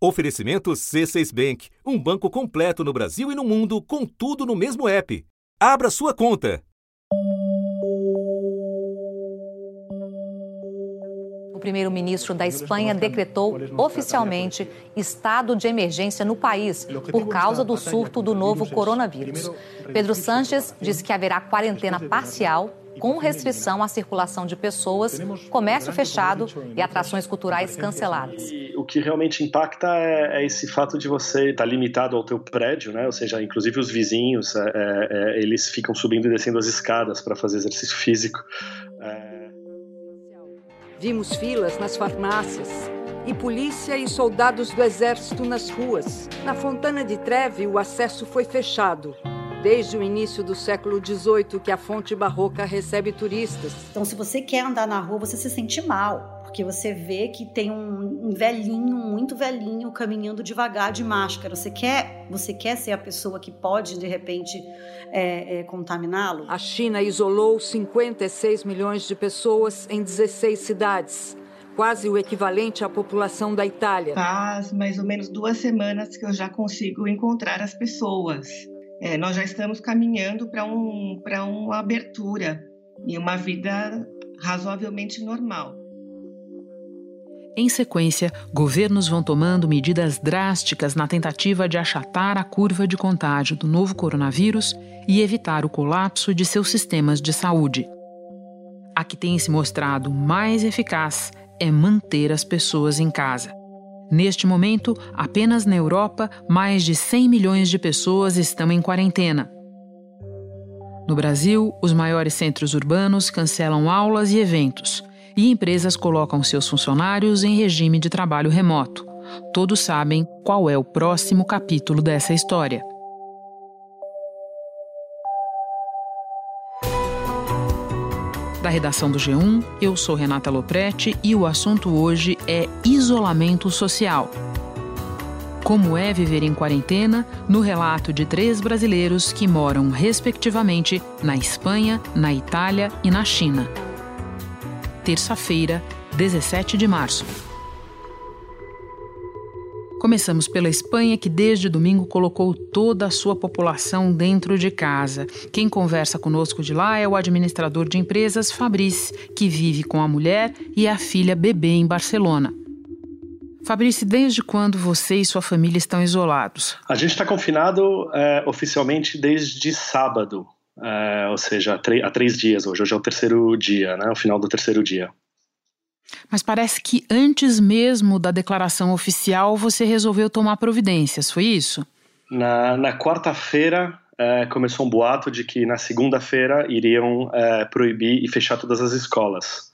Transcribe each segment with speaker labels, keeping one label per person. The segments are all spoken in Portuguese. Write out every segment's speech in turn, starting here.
Speaker 1: Oferecimento C6 Bank, um banco completo no Brasil e no mundo, com tudo no mesmo app. Abra sua conta.
Speaker 2: O primeiro-ministro da Espanha decretou oficialmente estado de emergência no país por causa do surto do novo coronavírus. Pedro Sánchez disse que haverá quarentena parcial com restrição à circulação de pessoas, comércio fechado e atrações culturais canceladas.
Speaker 3: O que realmente impacta é, é esse fato de você estar limitado ao teu prédio, né? Ou seja, inclusive os vizinhos, é, é, é eles ficam subindo e descendo as escadas para fazer exercício físico. É.
Speaker 4: Vimos filas nas farmácias e polícia e soldados do exército nas ruas. Na Fontana de Treve, o acesso foi fechado desde o início do século XVIII que a fonte barroca recebe turistas.
Speaker 5: Então, se você quer andar na rua, você se sente mal, porque você vê que tem um velhinho, muito velhinho, caminhando devagar de máscara. Você quer, você quer ser a pessoa que pode, de repente, é, é, contaminá-lo?
Speaker 4: A China isolou 56 milhões de pessoas em 16 cidades quase o equivalente à população da Itália.
Speaker 6: Faz mais ou menos duas semanas que eu já consigo encontrar as pessoas é, nós já estamos caminhando para um, uma abertura e uma vida razoavelmente normal.
Speaker 7: Em sequência, governos vão tomando medidas drásticas na tentativa de achatar a curva de contágio do novo coronavírus e evitar o colapso de seus sistemas de saúde. A que tem se mostrado mais eficaz é manter as pessoas em casa. Neste momento, apenas na Europa, mais de 100 milhões de pessoas estão em quarentena. No Brasil, os maiores centros urbanos cancelam aulas e eventos, e empresas colocam seus funcionários em regime de trabalho remoto. Todos sabem qual é o próximo capítulo dessa história. Da redação do G1. Eu sou Renata Loprete e o assunto hoje é isolamento social. Como é viver em quarentena, no relato de três brasileiros que moram, respectivamente, na Espanha, na Itália e na China. Terça-feira, 17 de março. Começamos pela Espanha, que desde domingo colocou toda a sua população dentro de casa. Quem conversa conosco de lá é o administrador de empresas Fabrice, que vive com a mulher e a filha bebê em Barcelona. Fabrice, desde quando você e sua família estão isolados?
Speaker 3: A gente está confinado é, oficialmente desde sábado, é, ou seja, há, há três dias hoje. Hoje é o terceiro dia, né, o final do terceiro dia.
Speaker 7: Mas parece que antes mesmo da declaração oficial você resolveu tomar providências, foi isso?
Speaker 3: Na, na quarta-feira é, começou um boato de que na segunda-feira iriam é, proibir e fechar todas as escolas.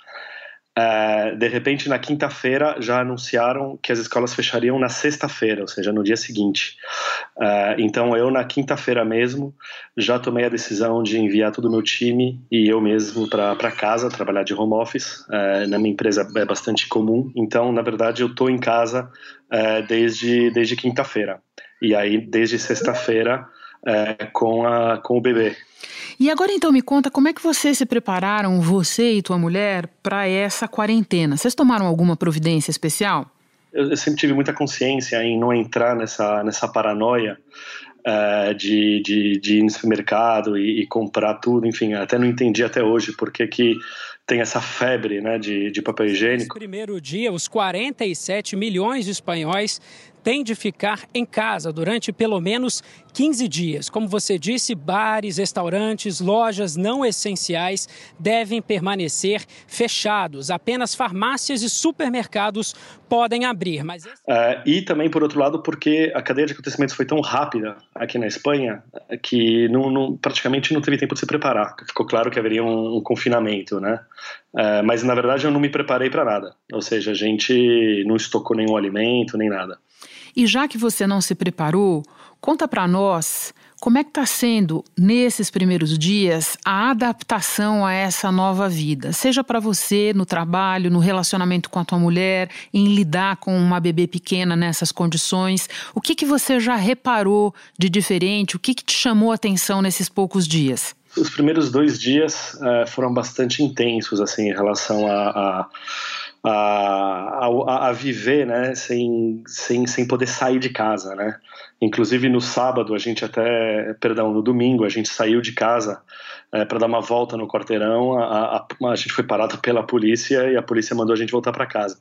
Speaker 3: Uh, de repente, na quinta-feira, já anunciaram que as escolas fechariam na sexta-feira, ou seja, no dia seguinte. Uh, então, eu, na quinta-feira mesmo, já tomei a decisão de enviar todo o meu time e eu mesmo para casa, trabalhar de home office. Uh, na minha empresa é bastante comum, então, na verdade, eu estou em casa desde, desde quinta-feira. E aí, desde sexta-feira, com, a, com o bebê.
Speaker 7: E agora então me conta como é que vocês se prepararam, você e tua mulher, para essa quarentena? Vocês tomaram alguma providência especial?
Speaker 3: Eu, eu, sempre tive muita consciência em não entrar nessa, nessa paranoia uh, de, de, de, ir no supermercado e, e, comprar tudo, enfim, até não entendi até hoje porque que tem essa febre né, de, de papel higiênico.
Speaker 8: No primeiro dia, os 47 milhões de espanhóis têm de ficar em casa durante pelo menos 15 dias. Como você disse, bares, restaurantes, lojas não essenciais devem permanecer fechados. Apenas farmácias e supermercados podem abrir. Mas
Speaker 3: uh, e também, por outro lado, porque a cadeia de acontecimentos foi tão rápida aqui na Espanha que não, não, praticamente não teve tempo de se preparar. Ficou claro que haveria um, um confinamento, né? Uh, mas na verdade eu não me preparei para nada. Ou seja, a gente não estocou nenhum alimento nem nada.
Speaker 7: E já que você não se preparou, conta para nós como é que está sendo nesses primeiros dias a adaptação a essa nova vida, seja para você no trabalho, no relacionamento com a tua mulher, em lidar com uma bebê pequena nessas condições. O que que você já reparou de diferente? O que que te chamou a atenção nesses poucos dias?
Speaker 3: Os primeiros dois dias uh, foram bastante intensos assim em relação a, a a, a, a, viver, né, sem, sem, sem poder sair de casa, né. Inclusive no sábado a gente até, perdão, no domingo a gente saiu de casa é, para dar uma volta no quarteirão. A, a, a, gente foi parado pela polícia e a polícia mandou a gente voltar para casa.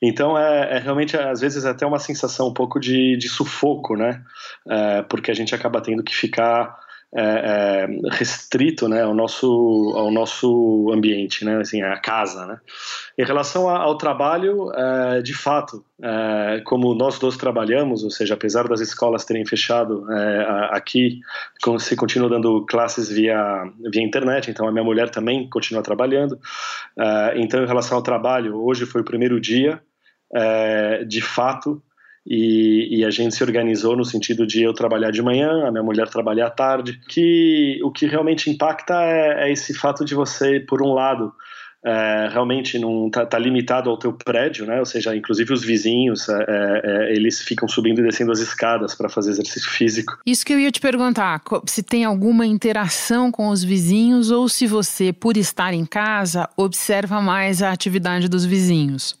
Speaker 3: Então é, é, realmente às vezes até uma sensação um pouco de, de sufoco, né? É, porque a gente acaba tendo que ficar é, é, restrito né, ao, nosso, ao nosso ambiente, né, assim, a casa. Né. Em relação ao trabalho, é, de fato, é, como nós dois trabalhamos, ou seja, apesar das escolas terem fechado é, aqui, se continua dando classes via, via internet, então a minha mulher também continua trabalhando. É, então, em relação ao trabalho, hoje foi o primeiro dia, de fato, e, e, a gente se organizou no sentido de eu trabalhar de manhã, a minha mulher trabalhar à tarde. Que o que realmente impacta é, é esse fato de você, por um lado, é, realmente não está tá limitado ao teu prédio, né? Ou seja, inclusive os vizinhos, é, é, é eles ficam subindo e descendo as escadas para fazer exercício físico.
Speaker 7: Isso que eu ia te perguntar, se tem alguma interação com os vizinhos ou se você, por estar em casa, observa mais a atividade dos vizinhos.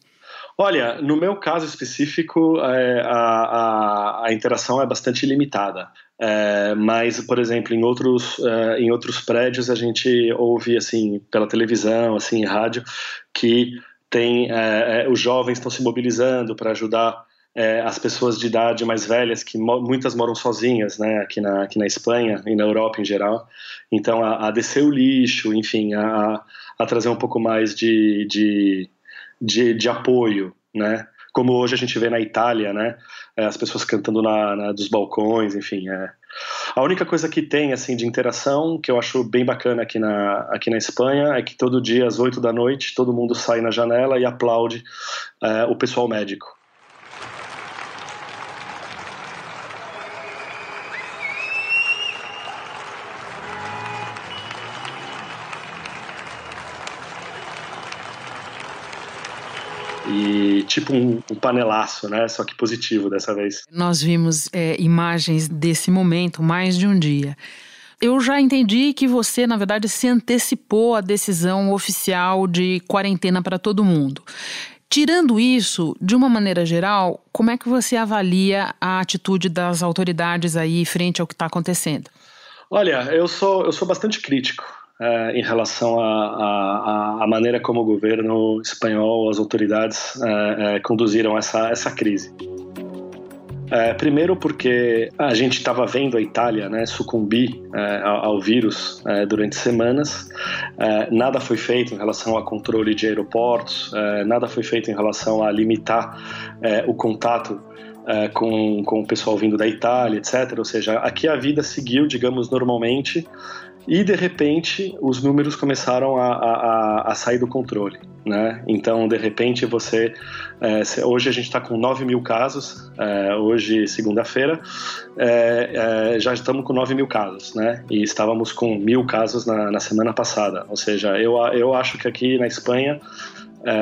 Speaker 3: Olha, no meu caso específico, é, a, a, a, interação é bastante limitada. É, mas, por exemplo, em outros, é, em outros prédios a gente ouve assim pela televisão, assim, rádio, que tem é, é, os jovens estão se mobilizando para ajudar é, as pessoas de idade mais velhas, que mo muitas moram sozinhas, né, aqui na, aqui na Espanha e na Europa em geral. Então, a, a descer o lixo, enfim, a, a trazer um pouco mais de, de de, de apoio, né? Como hoje a gente vê na Itália, né? É, as pessoas cantando na, na, dos balcões, enfim. É. A única coisa que tem assim de interação que eu acho bem bacana aqui na, aqui na Espanha é que todo dia às 8 da noite todo mundo sai na janela e aplaude é, o pessoal médico. E tipo um, um, panelaço, né? Só que positivo dessa vez.
Speaker 7: Nós vimos é, imagens desse momento mais de um dia. Eu já entendi que você, na verdade, se antecipou à decisão oficial de quarentena para todo mundo. Tirando isso, de uma maneira geral, como é que você avalia a atitude das autoridades aí frente ao que está acontecendo?
Speaker 3: Olha, eu sou, eu sou bastante crítico uh, em relação à maneira como o governo espanhol, as autoridades uh, uh, conduziram essa, essa crise. primeiro porque a gente estava vendo a Itália né, sucumbir ao, ao, vírus durante semanas, nada foi feito em relação ao controle de aeroportos, nada foi feito em relação a limitar o contato com, com o pessoal vindo da Itália, etc. Ou seja, aqui a vida seguiu, digamos, normalmente, e de repente os números começaram a, a, a sair do controle. Né? Então, de repente, você. É, hoje a gente está com 9 mil casos, é, hoje, segunda-feira, é, já estamos com 9 mil casos, né? E estávamos com mil casos na, na semana passada. Ou seja, eu, eu acho que aqui na Espanha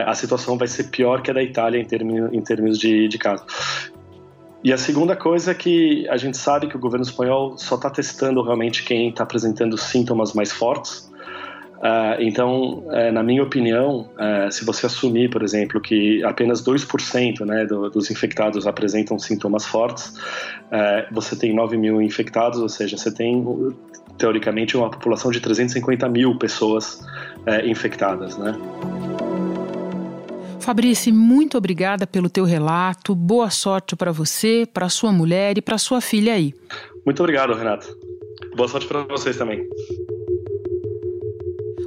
Speaker 3: a situação vai ser pior que a da Itália em termos, em termos de, de casos. E a segunda coisa é que a gente sabe que o governo espanhol só está testando realmente quem está apresentando sintomas mais fortes. Uh, então, uh, na minha opinião, uh, se você assumir, por exemplo, que apenas 2% né, do, dos infectados apresentam sintomas fortes, você tem 9 mil infectados, ou seja, você tem, teoricamente, uma população de 350 mil pessoas infectadas. Né?
Speaker 7: Fabrice, muito obrigada pelo teu relato. Boa sorte para você, para sua mulher e para sua filha aí.
Speaker 3: Muito obrigado, Renato. Boa sorte para vocês também.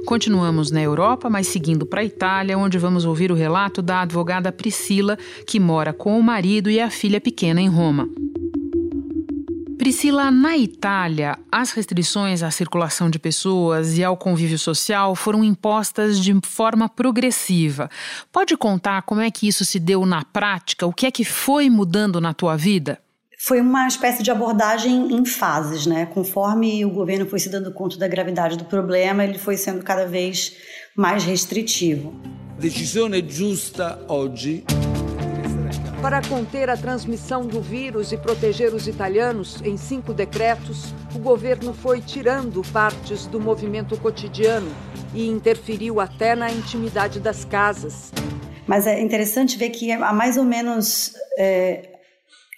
Speaker 7: Continuamos na Europa, mas seguindo para a Itália, onde vamos ouvir o relato da advogada Priscila, que mora com o marido e a filha pequena em Roma. Priscila, na Itália, as restrições à circulação de pessoas e ao convívio social foram impostas de forma progressiva. Pode contar como é que isso se deu na prática? O que é que foi mudando na tua vida?
Speaker 5: Foi uma espécie de abordagem em fases, né? Conforme o governo foi se dando conta da gravidade do problema, ele foi sendo cada vez mais restritivo.
Speaker 9: Decisão justa hoje
Speaker 4: para conter a transmissão do vírus e proteger os italianos, em cinco decretos, o governo foi tirando partes do movimento cotidiano e interferiu até na intimidade das casas.
Speaker 5: Mas é interessante ver que há mais ou menos é,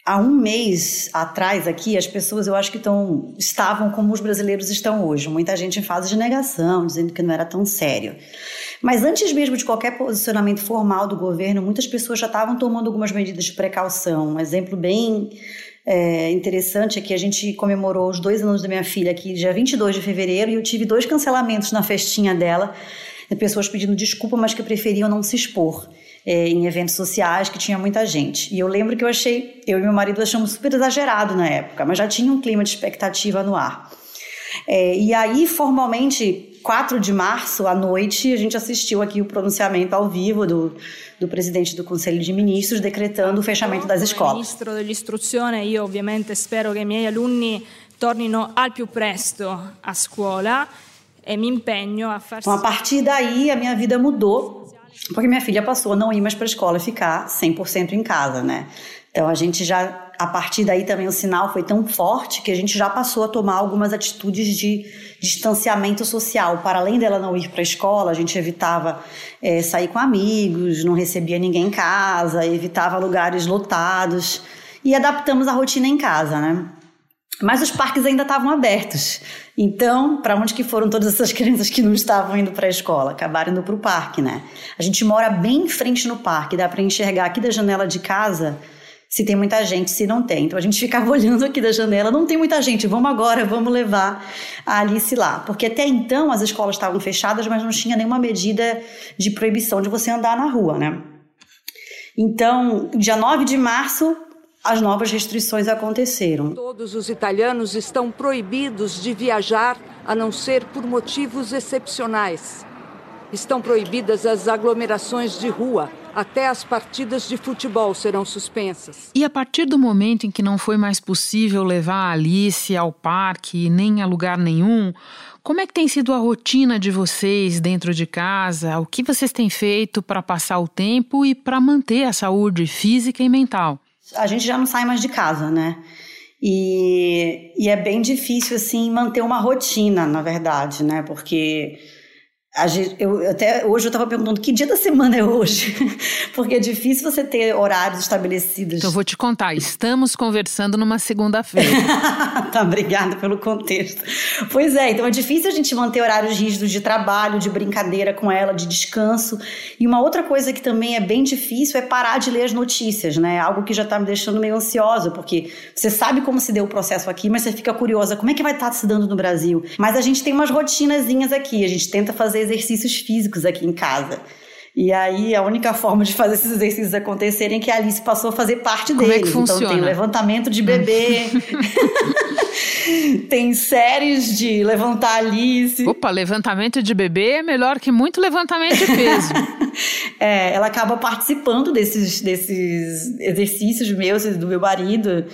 Speaker 5: há um mês atrás aqui, as pessoas eu acho que estão, estavam como os brasileiros estão hoje. Muita gente em fase de negação, dizendo que não era tão sério. Mas antes mesmo de qualquer posicionamento formal do governo, muitas pessoas já estavam tomando algumas medidas de precaução. Um exemplo bem é, interessante é que a gente comemorou os dois anos da minha filha aqui, dia 22 de fevereiro, e eu tive dois cancelamentos na festinha dela, de pessoas pedindo desculpa, mas que preferiam não se expor é, em eventos sociais que tinha muita gente. E eu lembro que eu achei, eu e meu marido achamos super exagerado na época, mas já tinha um clima de expectativa no ar. É, e aí, formalmente, 4 de março à noite, a gente assistiu aqui o pronunciamento ao vivo do, do presidente do Conselho de Ministros decretando o fechamento das escolas.
Speaker 10: Ministro dell'istruzione, io ovviamente spero che i miei alunni tornino al più presto a scuola e mi impegno a far
Speaker 5: Então, a partir daí, a minha vida mudou porque minha filha passou a não ir mais para a escola, ficar 100% em casa, né? Então a gente já, a partir daí também o sinal foi tão forte que a gente já passou a tomar algumas atitudes de distanciamento social. Para além dela não ir para a escola, a gente evitava é, sair com amigos, não recebia ninguém em casa, evitava lugares lotados e adaptamos a rotina em casa, né? Mas os parques ainda estavam abertos. Então, para onde que foram todas essas crianças que não estavam indo para a escola? Acabaram indo para o parque, né? A gente mora bem em frente no parque, dá para enxergar aqui da janela de casa se tem muita gente, se não tem. Então a gente ficava olhando aqui da janela, não tem muita gente, vamos agora, vamos levar a Alice lá. Porque até então as escolas estavam fechadas, mas não tinha nenhuma medida de proibição de você andar na rua, né? Então, dia 9 de março, as novas restrições aconteceram.
Speaker 4: Todos os italianos estão proibidos de viajar a não ser por motivos excepcionais. Estão proibidas as aglomerações de rua, até as partidas de futebol serão suspensas.
Speaker 7: E a partir do momento em que não foi mais possível levar a Alice ao parque nem a lugar nenhum, como é que tem sido a rotina de vocês dentro de casa? O que vocês têm feito para passar o tempo e para manter a saúde física e mental?
Speaker 5: a gente já não sai mais de casa, né? E, e é bem difícil, assim, manter uma rotina, na verdade, né? Porque eu, até hoje eu estava perguntando que dia da semana é hoje, porque é difícil você ter horários estabelecidos.
Speaker 7: Então eu vou te contar, estamos conversando numa segunda-feira.
Speaker 5: tá, obrigada pelo contexto. Pois é, então é difícil a gente manter horários rígidos de trabalho, de brincadeira com ela, de descanso. E uma outra coisa que também é bem difícil é parar de ler as notícias, né? Algo que já está me deixando meio ansiosa, porque você sabe como se deu o processo aqui, mas você fica curiosa, como é que vai estar tá se dando no Brasil? Mas a gente tem umas rotinazinhas aqui, a gente tenta fazer exercícios físicos aqui em casa. E aí a única forma de fazer esses exercícios acontecerem é que a Alice passou a fazer parte
Speaker 7: Como
Speaker 5: deles.
Speaker 7: É que funciona?
Speaker 5: Então tem levantamento de bebê. tem séries de levantar Alice.
Speaker 7: Opa, levantamento de bebê é melhor que muito levantamento de peso.
Speaker 5: é, ela acaba participando desses, desses exercícios meus e do meu marido.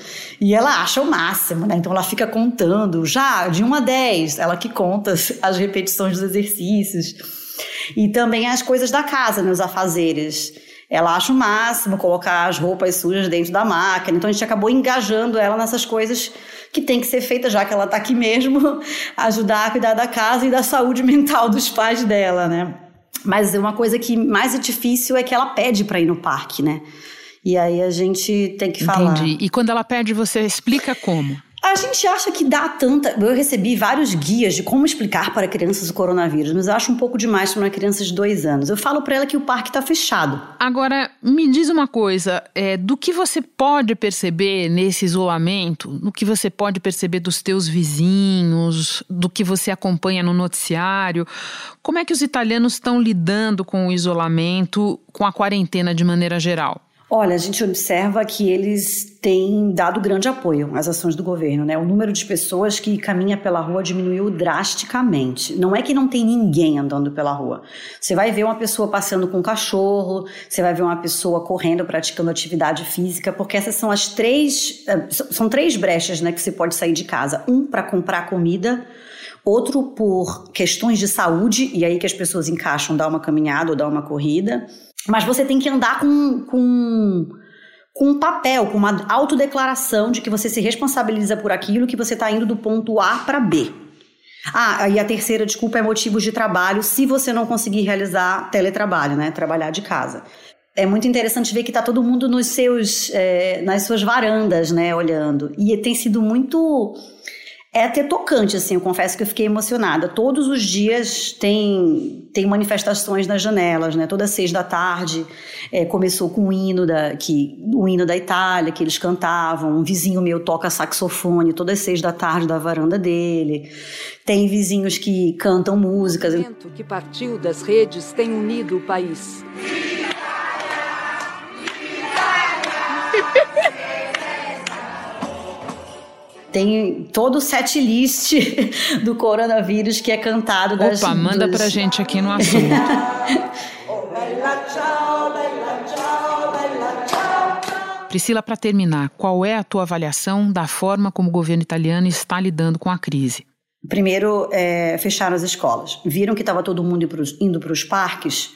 Speaker 5: E ela acha o máximo, né? Então ela fica contando, já de 1 a 10, ela que conta as repetições dos exercícios. E também as coisas da casa, né, os afazeres. Ela acha o máximo colocar as roupas sujas dentro da máquina. Então a gente acabou engajando ela nessas coisas que tem que ser feitas, já que ela está aqui mesmo, ajudar a cuidar da casa e da saúde mental dos pais dela, né? Mas uma coisa que mais é difícil é que ela pede para ir no parque, né? E aí a gente tem que falar.
Speaker 7: Entendi. E quando ela pede, você explica como?
Speaker 5: A gente acha que dá tanta. Eu recebi vários guias de como explicar para crianças o coronavírus, mas eu acho um pouco demais para uma criança de dois anos. Eu falo para ela que o parque está fechado.
Speaker 7: Agora, me diz uma coisa: é, do que você pode perceber nesse isolamento, no que você pode perceber dos teus vizinhos, do que você acompanha no noticiário, como é que os italianos estão lidando com o isolamento, com a quarentena de maneira geral?
Speaker 5: Olha, a gente observa que eles têm dado grande apoio às ações do governo, né? O número de pessoas que caminha pela rua diminuiu drasticamente. Não é que não tem ninguém andando pela rua. Você vai ver uma pessoa passando com um cachorro, você vai ver uma pessoa correndo, praticando atividade física, porque essas são as três, eh, são três brechas, né, que você pode sair de casa. Um para comprar comida, outro por questões de saúde, e aí que as pessoas encaixam dar uma caminhada ou dar uma corrida mas você tem que andar com, com, com um papel, com uma autodeclaração de que você se responsabiliza por aquilo que você está indo do ponto A para B. Ah, e a terceira desculpa é motivos de trabalho, se você não conseguir realizar teletrabalho, né? Trabalhar de casa. é muito interessante ver que está todo mundo nos seus, é, nas suas varandas, né, olhando. E tem sido muito é até tocante, assim, eu confesso que eu fiquei emocionada. Todos os dias tem, tem manifestações nas janelas, né? Todas seis da tarde é, começou com o hino, da, que, o hino da Itália, que eles cantavam. Um vizinho meu toca saxofone todas seis da tarde da varanda dele. Tem vizinhos que cantam músicas.
Speaker 4: O que partiu das redes tem unido o país.
Speaker 5: Tem todo o set list do coronavírus que é cantado
Speaker 7: Opa, das, manda dos... pra gente aqui no assunto. Priscila, para terminar, qual é a tua avaliação da forma como o governo italiano está lidando com a crise?
Speaker 5: Primeiro, é, fecharam as escolas. Viram que estava todo mundo indo para os parques,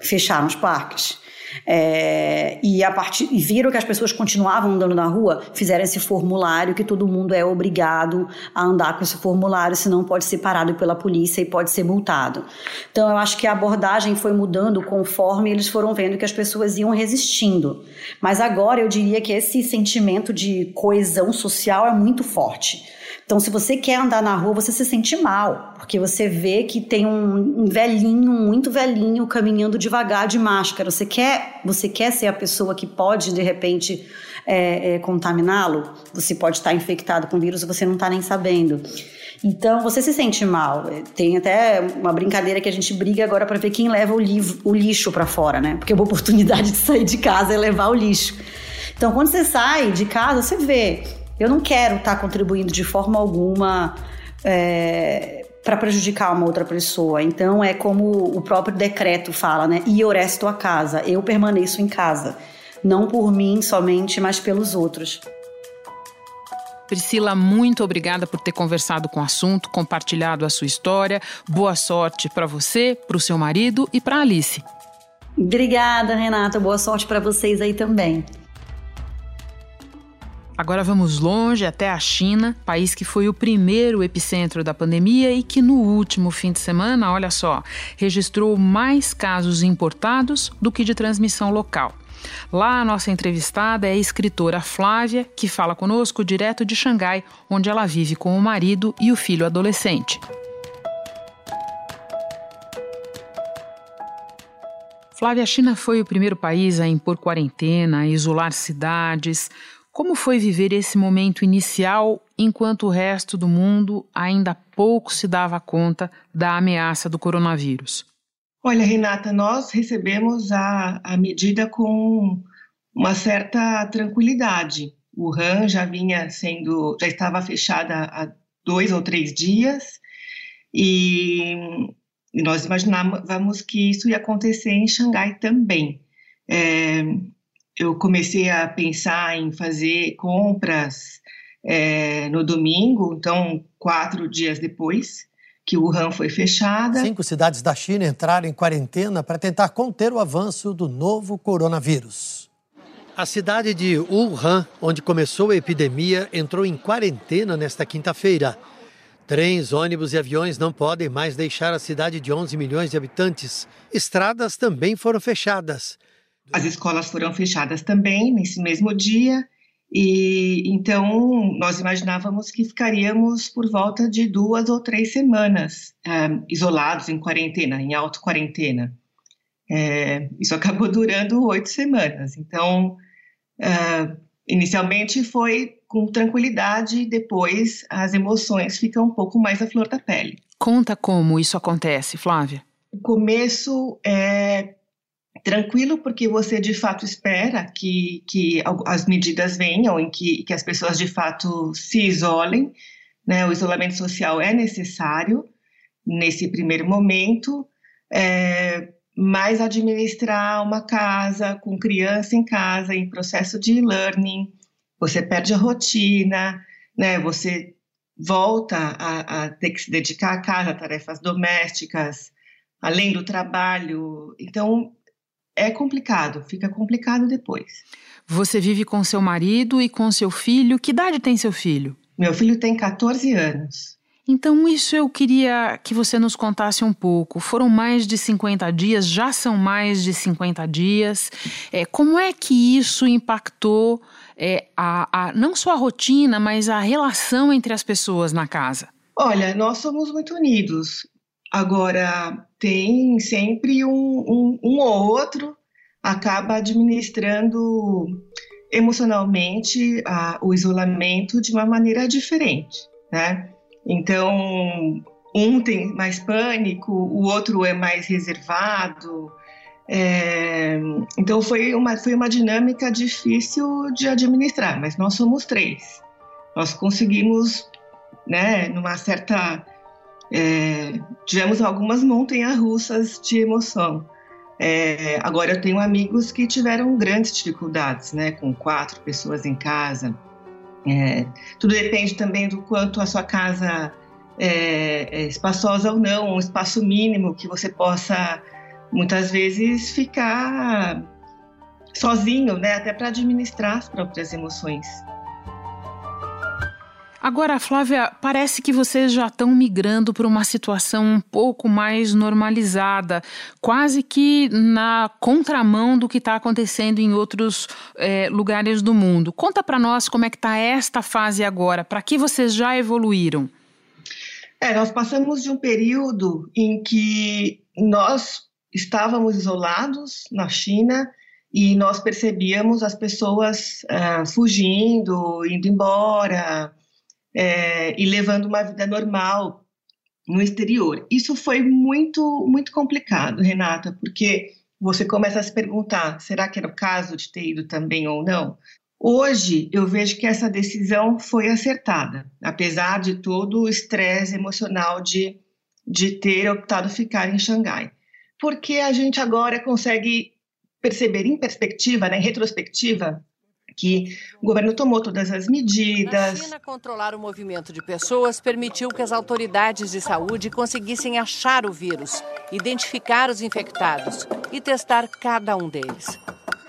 Speaker 5: fecharam os parques. É, e, a partir, e viram que as pessoas continuavam andando na rua, fizeram esse formulário que todo mundo é obrigado a andar com esse formulário, senão pode ser parado pela polícia e pode ser multado. Então eu acho que a abordagem foi mudando conforme eles foram vendo que as pessoas iam resistindo. Mas agora eu diria que esse sentimento de coesão social é muito forte. Então, se você quer andar na rua, você se sente mal, porque você vê que tem um, um velhinho, muito velhinho, caminhando devagar de máscara. Você quer, você quer ser a pessoa que pode, de repente, é, é, contaminá-lo? Você pode estar infectado com vírus e você não está nem sabendo. Então você se sente mal. Tem até uma brincadeira que a gente briga agora para ver quem leva o, o lixo para fora, né? Porque uma oportunidade de sair de casa é levar o lixo. Então quando você sai de casa, você vê eu não quero estar tá contribuindo de forma alguma é, para prejudicar uma outra pessoa. Então é como o próprio decreto fala, né? E eu resto a casa, eu permaneço em casa. Não por mim somente, mas pelos outros.
Speaker 7: Priscila, muito obrigada por ter conversado com o assunto, compartilhado a sua história. Boa sorte para você, para o seu marido e para Alice.
Speaker 5: Obrigada, Renata. Boa sorte para vocês aí também.
Speaker 7: Agora vamos longe até a China, país que foi o primeiro epicentro da pandemia e que no último fim de semana, olha só, registrou mais casos importados do que de transmissão local. Lá, a nossa entrevistada é a escritora Flávia, que fala conosco direto de Xangai, onde ela vive com o marido e o filho adolescente. Flávia, a China foi o primeiro país a impor quarentena, a isolar cidades. Como foi viver esse momento inicial enquanto o resto do mundo ainda pouco se dava conta da ameaça do coronavírus?
Speaker 6: Olha, Renata, nós recebemos a, a medida com uma certa tranquilidade. O Wuhan já vinha sendo, já estava fechada há dois ou três dias e, e nós imaginávamos que isso ia acontecer em Xangai também. É, eu comecei a pensar em fazer compras é, no domingo, então quatro dias depois que Wuhan foi fechada.
Speaker 11: Cinco cidades da China entraram em quarentena para tentar conter o avanço do novo coronavírus. A cidade de Wuhan, onde começou a epidemia, entrou em quarentena nesta quinta-feira. Trens, ônibus e aviões não podem mais deixar a cidade de 11 milhões de habitantes. Estradas também foram fechadas.
Speaker 6: As escolas foram fechadas também nesse mesmo dia, e então nós imaginávamos que ficaríamos por volta de duas ou três semanas um, isolados em quarentena, em auto-quarentena. É, isso acabou durando oito semanas. Então, uh, inicialmente foi com tranquilidade, depois as emoções ficam um pouco mais à flor da pele.
Speaker 7: Conta como isso acontece, Flávia.
Speaker 6: O começo é tranquilo porque você de fato espera que, que as medidas venham e que, que as pessoas de fato se isolem. Né? O isolamento social é necessário nesse primeiro momento, é, mas administrar uma casa com criança em casa, em processo de e-learning, você perde a rotina, né? você volta a, a ter que se dedicar à casa, tarefas domésticas, além do trabalho. Então, é complicado, fica complicado depois.
Speaker 7: Você vive com seu marido e com seu filho. Que idade tem seu filho?
Speaker 6: Meu filho tem 14 anos.
Speaker 7: Então, isso eu queria que você nos contasse um pouco. Foram mais de 50 dias, já são mais de 50 dias. É, como é que isso impactou é, a, a, não só a rotina, mas a relação entre as pessoas na casa?
Speaker 6: Olha, nós somos muito unidos. Agora, tem sempre um, um, um ou outro acaba administrando emocionalmente a, o isolamento de uma maneira diferente, né? Então, um tem mais pânico, o outro é mais reservado. É, então, foi uma, foi uma dinâmica difícil de administrar, mas nós somos três. Nós conseguimos, né, numa certa. É, tivemos algumas montanhas russas de emoção. É, agora, eu tenho amigos que tiveram grandes dificuldades, né, com quatro pessoas em casa. É, tudo depende também do quanto a sua casa é, é espaçosa ou não, um espaço mínimo que você possa muitas vezes ficar sozinho, né, até para administrar as próprias emoções.
Speaker 7: Agora, Flávia, parece que vocês já estão migrando para uma situação um pouco mais normalizada, quase que na contramão do que está acontecendo em outros é, lugares do mundo. Conta para nós como é que está esta fase agora, para que vocês já evoluíram?
Speaker 6: É, nós passamos de um período em que nós estávamos isolados na China e nós percebíamos as pessoas uh, fugindo, indo embora, é, e levando uma vida normal no exterior. Isso foi muito, muito complicado, Renata, porque você começa a se perguntar: será que era o caso de ter ido também ou não? Hoje eu vejo que essa decisão foi acertada, apesar de todo o estresse emocional de, de ter optado ficar em Xangai. Porque a gente agora consegue perceber em perspectiva, né, em retrospectiva, que o governo tomou todas as medidas.
Speaker 12: Na China, controlar o movimento de pessoas permitiu que as autoridades de saúde conseguissem achar o vírus, identificar os infectados e testar cada um deles.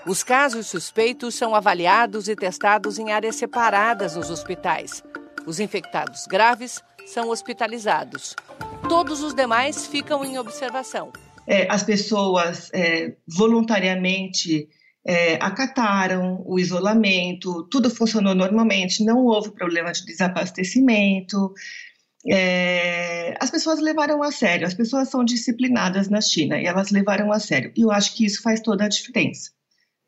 Speaker 12: Os casos suspeitos são avaliados e testados em áreas separadas nos hospitais. Os infectados graves são hospitalizados. Todos os demais ficam em observação.
Speaker 6: É, as pessoas é, voluntariamente é, acataram o isolamento, tudo funcionou normalmente, não houve problema de desabastecimento. É, as pessoas levaram a sério, as pessoas são disciplinadas na China e elas levaram a sério. E eu acho que isso faz toda a diferença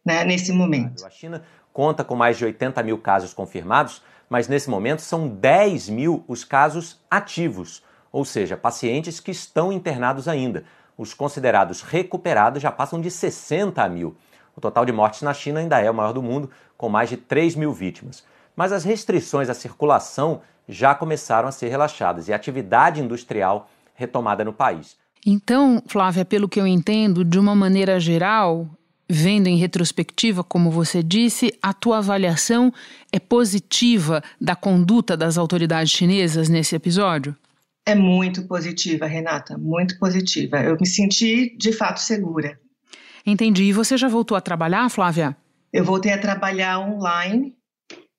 Speaker 6: né, nesse momento.
Speaker 13: A China conta com mais de 80 mil casos confirmados, mas nesse momento são 10 mil os casos ativos, ou seja, pacientes que estão internados ainda. Os considerados recuperados já passam de 60 mil. O total de mortes na China ainda é o maior do mundo, com mais de 3 mil vítimas. Mas as restrições à circulação já começaram a ser relaxadas e a atividade industrial retomada no país.
Speaker 7: Então, Flávia, pelo que eu entendo, de uma maneira geral, vendo em retrospectiva, como você disse, a tua avaliação é positiva da conduta das autoridades chinesas nesse episódio?
Speaker 6: É muito positiva, Renata, muito positiva. Eu me senti de fato segura.
Speaker 7: Entendi. E você já voltou a trabalhar, Flávia?
Speaker 6: Eu voltei a trabalhar online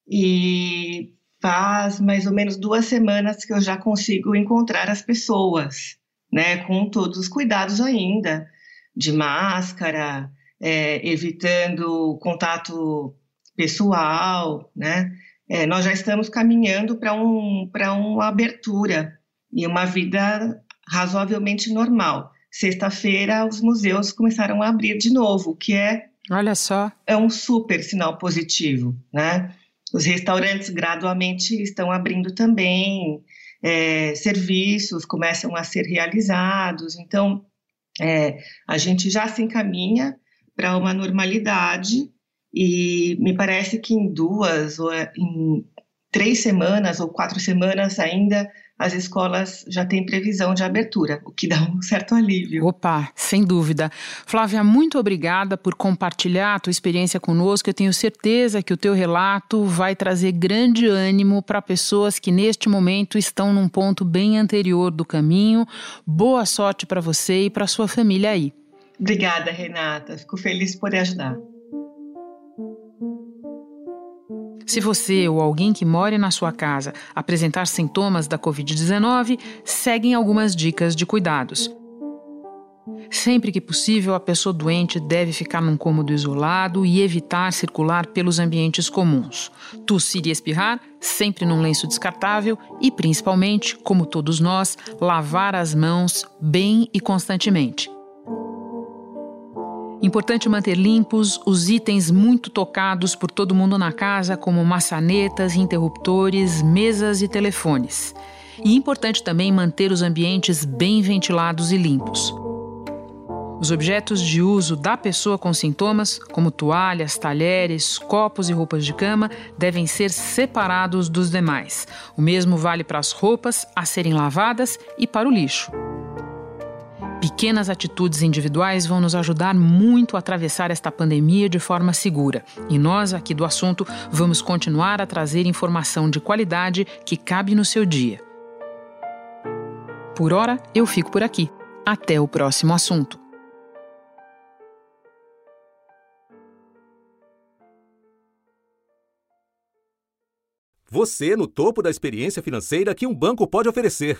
Speaker 6: e faz mais ou menos duas semanas que eu já consigo encontrar as pessoas, né? Com todos os cuidados ainda, de máscara, é, evitando contato pessoal, né? É, nós já estamos caminhando para um, uma abertura e uma vida razoavelmente normal sexta-feira os museus começaram a abrir de novo, o que é
Speaker 7: Olha só.
Speaker 6: É um super sinal positivo, né? Os restaurantes gradualmente estão abrindo também, é, serviços começam a ser realizados, então é, a gente já se encaminha para uma normalidade e me parece que em duas ou em três semanas ou quatro semanas ainda as escolas já têm previsão de abertura, o que dá um certo alívio.
Speaker 7: Opa, sem dúvida. Flávia, muito obrigada por compartilhar a tua experiência conosco. Eu tenho certeza que o teu relato vai trazer grande ânimo para pessoas que neste momento estão num ponto bem anterior do caminho. Boa sorte para você e para sua família aí.
Speaker 6: Obrigada, Renata. Fico feliz por ajudar.
Speaker 7: Se você ou alguém que mora na sua casa apresentar sintomas da Covid-19, seguem algumas dicas de cuidados. Sempre que possível, a pessoa doente deve ficar num cômodo isolado e evitar circular pelos ambientes comuns. Tossir e espirrar, sempre num lenço descartável e, principalmente, como todos nós, lavar as mãos bem e constantemente. Importante manter limpos os itens muito tocados por todo mundo na casa, como maçanetas, interruptores, mesas e telefones. E importante também manter os ambientes bem ventilados e limpos. Os objetos de uso da pessoa com sintomas, como toalhas, talheres, copos e roupas de cama, devem ser separados dos demais. O mesmo vale para as roupas a serem lavadas e para o lixo. Pequenas atitudes individuais vão nos ajudar muito a atravessar esta pandemia de forma segura. E nós, aqui do assunto, vamos continuar a trazer informação de qualidade que cabe no seu dia. Por hora, eu fico por aqui. Até o próximo assunto.
Speaker 1: Você no topo da experiência financeira que um banco pode oferecer.